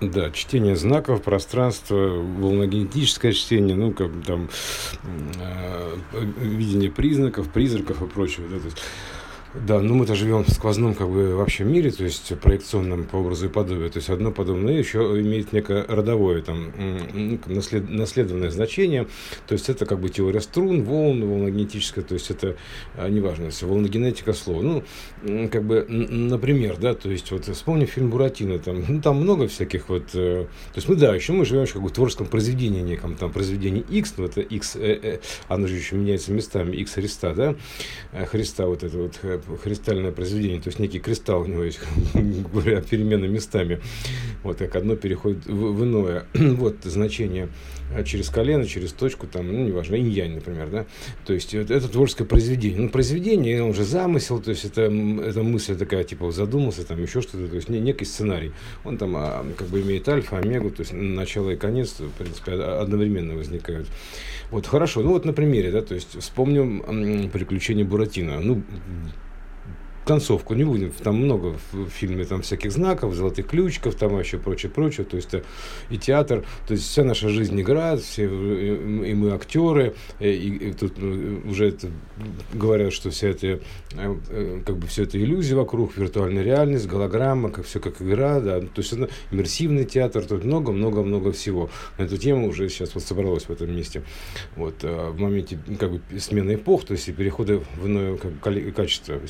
Да, чтение знаков, пространство, волногенетическое чтение, ну, как там, э, видение признаков, призраков и прочего. Да, то есть, да, ну мы-то живем в сквозном как бы вообще мире, то есть проекционном по образу и подобию. То есть одно подобное еще имеет некое родовое там наслед, наследованное значение. То есть это как бы теория струн, волн, волногенетическая, то есть это а, неважно, все, волногенетика слова. Ну, как бы, например, да, то есть вот вспомни фильм Буратино, там, ну, там много всяких вот, э, то есть мы, да, еще мы живем как бы в творческом произведении неком, там, произведении X, ну, это X, э, э, оно же еще меняется местами, X Христа, да, э, Христа вот это вот христальное произведение, то есть некий кристалл у него есть, говоря, перемены местами. Вот как одно переходит в, в иное. вот значение а, через колено, через точку, там, ну, неважно, инь-янь, например, да. То есть это, это творческое произведение. Ну, произведение, он же замысел, то есть это, это мысль такая, типа, задумался, там, еще что-то, то есть не, некий сценарий. Он там а, как бы имеет альфа, омегу, то есть начало и конец, в принципе, одновременно возникают. Вот, хорошо, ну вот на примере, да, то есть вспомним приключения Буратино. Ну, концовку не будем, там много в фильме там всяких знаков, золотых ключиков, там вообще прочее, прочее, то есть э, и театр, то есть вся наша жизнь игра, все, и мы актеры, и, и тут уже это, говорят, что вся эта, э, э, как бы все это иллюзия вокруг, виртуальная реальность, голограмма, как все как игра, да, то есть это иммерсивный театр, тут много-много-много всего. На эту тему уже сейчас вот собралось в этом месте. Вот, в моменте как бы смены эпох, то есть и перехода в иное как, качество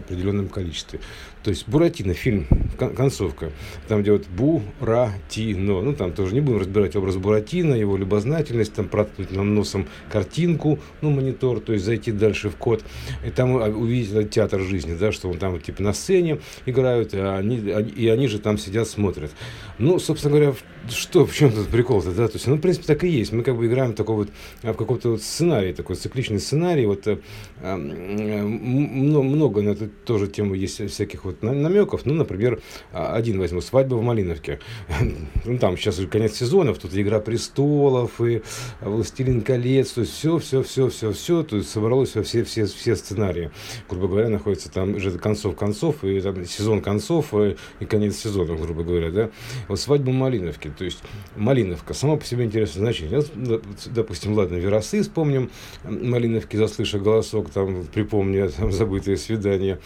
определенном количестве. То есть Буратино, фильм, концовка, там где вот Буратино, ну там тоже не будем разбирать образ Буратино, его любознательность, там проткнуть нам носом картинку, ну монитор, то есть зайти дальше в код, и там увидеть этот театр жизни, да, что он там типа на сцене играют, а они, и они же там сидят, смотрят. Ну, собственно говоря, что, в чем тут прикол-то, да, то есть, ну, в принципе, так и есть, мы как бы играем такой вот, в каком-то вот сценарии, такой цикличный сценарий, вот э, много на эту тоже тему есть всяких вот намеков. Ну, например, а, один возьму, свадьба в Малиновке. Ну, там сейчас уже конец сезонов, тут Игра престолов и Властелин колец, то есть все, все, все, все, все, то есть собралось все, все, все сценарии. Грубо говоря, находится там уже концов концов, и там сезон концов, и, и конец сезона, грубо говоря, да. Вот свадьба в Малиновке, то есть Малиновка, сама по себе интересное значение. Допустим, ладно, Веросы вспомним, Малиновки, заслыша голосок, там, припомни там, забытые свидания,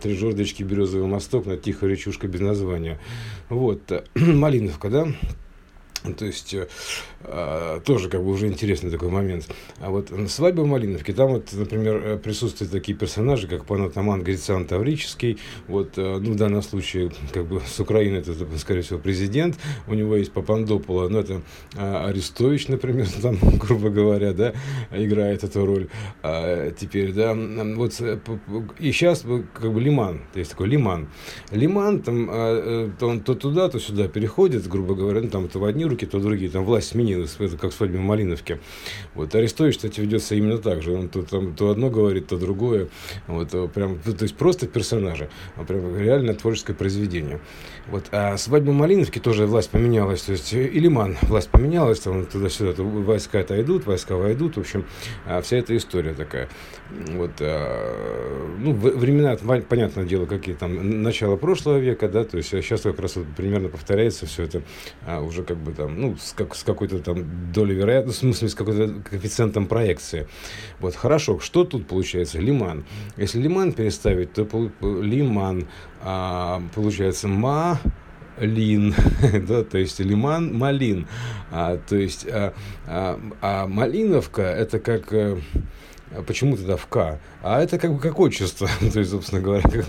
три жердочки, березовый мосток, на тихая речушка без названия. Вот, Малиновка, да? То есть э, а, тоже как бы уже интересный такой момент. А вот свадьба в Малиновке, там вот, например, э, присутствуют такие персонажи, как панатаман Грициан Таврический, вот, э, ну, в данном случае, как бы с Украины это, скорее всего, президент, у него есть Папандопола, ну, это а, Арестович, например, там, грубо говоря, да, играет эту роль а, теперь, да, вот, и сейчас, как бы, Лиман, то есть такой Лиман. Лиман, там, а, то он то туда, то сюда переходит, грубо говоря, ну, там, это в одни руки, то другие. Там власть сменилась, это как в свадьбе в Малиновке. Вот Арестович, кстати, ведется именно так же. Он то, там, то одно говорит, то другое. Вот, э, прям, то есть просто персонажи. А прям реально творческое произведение. Вот. А свадьба в Малиновке тоже власть поменялась. То есть и Лиман власть поменялась, там туда-сюда, то войска это идут, войска войдут. В общем, а вся эта история такая. Вот, а, ну, времена, понятное дело, какие там, начало прошлого века, да, то есть сейчас как раз вот примерно повторяется все это а, уже как бы там, ну, с, как, с какой-то там долей вероятности, в смысле, с какой-то коэффициентом проекции. Вот, хорошо, что тут получается? Лиман. Если лиман переставить, то лиман, а, получается, ма, лин, да, то есть лиман, малин, а, то есть, а, а, а малиновка это как э, почему тогда в К? А это как бы как отчество, то есть, собственно говоря, как,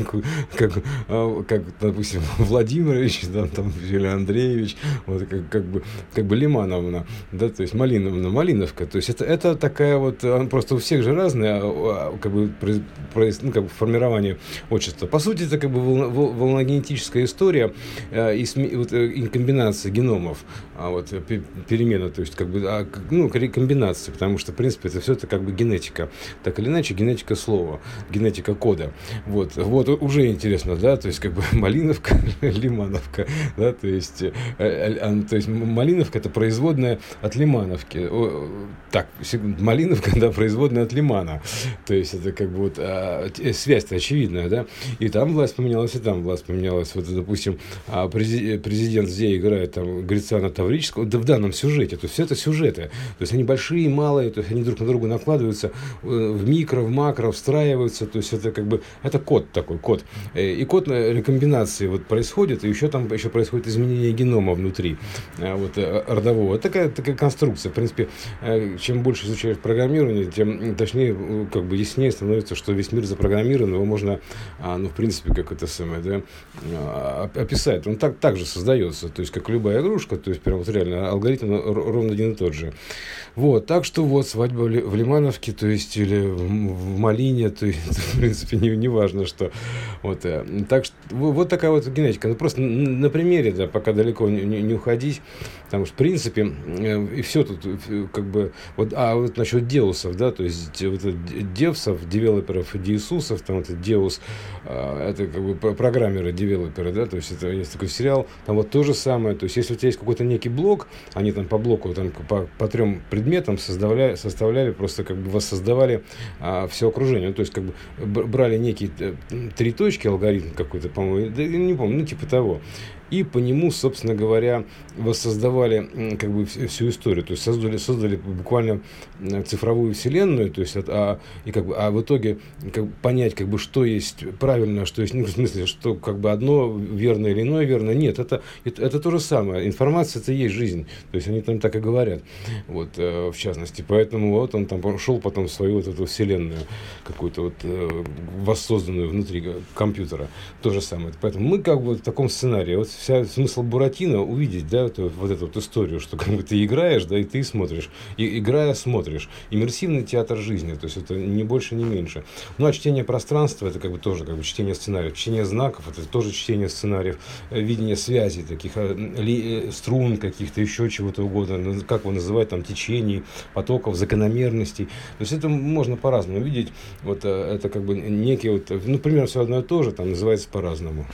как, а, как допустим, Владимирович, да, там, или Андреевич, вот, как, как, бы, как бы Лимановна, да, то есть Малиновна, Малиновка, то есть это, это такая вот, просто у всех же разная, а, как бы, ну, как бы формирование отчества. По сути, это как бы волногенетическая история э, и, вот, э, и комбинация геномов, а вот, перемена, то есть, как бы, а, ну, комбинация, потому что, в принципе, это все это как бы генетика. Так или иначе генетика слова, генетика кода. Вот, вот уже интересно, да, то есть как бы Малиновка, Лимановка, да, то есть, э, э, то есть Малиновка это производная от Лимановки. Так, Малиновка, да, производная от Лимана. То есть это как бы вот а, связь-то очевидная, да. И там власть поменялась, и там власть поменялась. Вот, допустим, а, президент где играет там Грицана Таврического, да в данном сюжете, то есть все это сюжеты. То есть они большие, малые, то есть они друг на друга накладываются э, в микро, в макро, встраиваются, то есть это как бы, это код такой, код. Э, и код рекомбинации вот происходит, и еще там еще происходит изменение генома внутри э, вот, родового. Такая, такая конструкция. В принципе, чем больше изучаешь программирование, тем точнее, как бы яснее становится, что весь мир запрограммирован, его можно, а, ну, в принципе, как это самое, да, а, описать. Он так, так же создается, то есть, как любая игрушка, то есть, прям вот реально алгоритм ровно один и тот же. Вот, так что вот свадьба в Лимановке, то есть, или в Малине, то в принципе, не, не важно, что. Вот, э, так что вот такая вот генетика. Ну, просто на примере, да, пока далеко не, не, не уходить, потому что, в принципе, э, и все тут, э, как бы, вот, а вот насчет деусов, да, то есть, вот девсов, девелоперов, диисусов, там, это деус, это как бы программеры, девелоперы, да, то есть, это есть такой сериал, там вот то же самое, то есть, если у тебя есть какой-то некий блок, они там по блоку, там, по, по трем предметам, составляли, составляли просто как бы воссоздавали а, все окружение. Ну, то есть как бы брали некие э, три точки, алгоритм какой-то, по-моему, да, не помню, ну типа того и по нему, собственно говоря, воссоздавали как бы всю историю, то есть создали, создали буквально цифровую вселенную, то есть, а, и как бы, а в итоге как понять, как бы, что есть правильно, что есть, ну, в смысле, что как бы одно верно или иное верно, нет, это, это, это то же самое, информация это есть жизнь, то есть они там так и говорят, вот, э, в частности, поэтому вот он там шел потом в свою вот эту вселенную какую-то вот э, воссозданную внутри компьютера, то же самое, поэтому мы как бы в таком сценарии, вот вся смысл Буратино увидеть, да, вот, вот эту вот историю, что как бы ты играешь, да, и ты смотришь, и играя смотришь. Иммерсивный театр жизни, то есть это не больше, не меньше. Ну, а чтение пространства, это как бы тоже как бы чтение сценариев. Чтение знаков, это тоже чтение сценариев, э, видение связей таких, э, ли, э, струн каких-то, еще чего-то угодно, как его называть, там, течений, потоков, закономерностей. То есть это можно по-разному видеть. Вот это как бы некие вот, ну, примерно все одно и то же, там называется по-разному.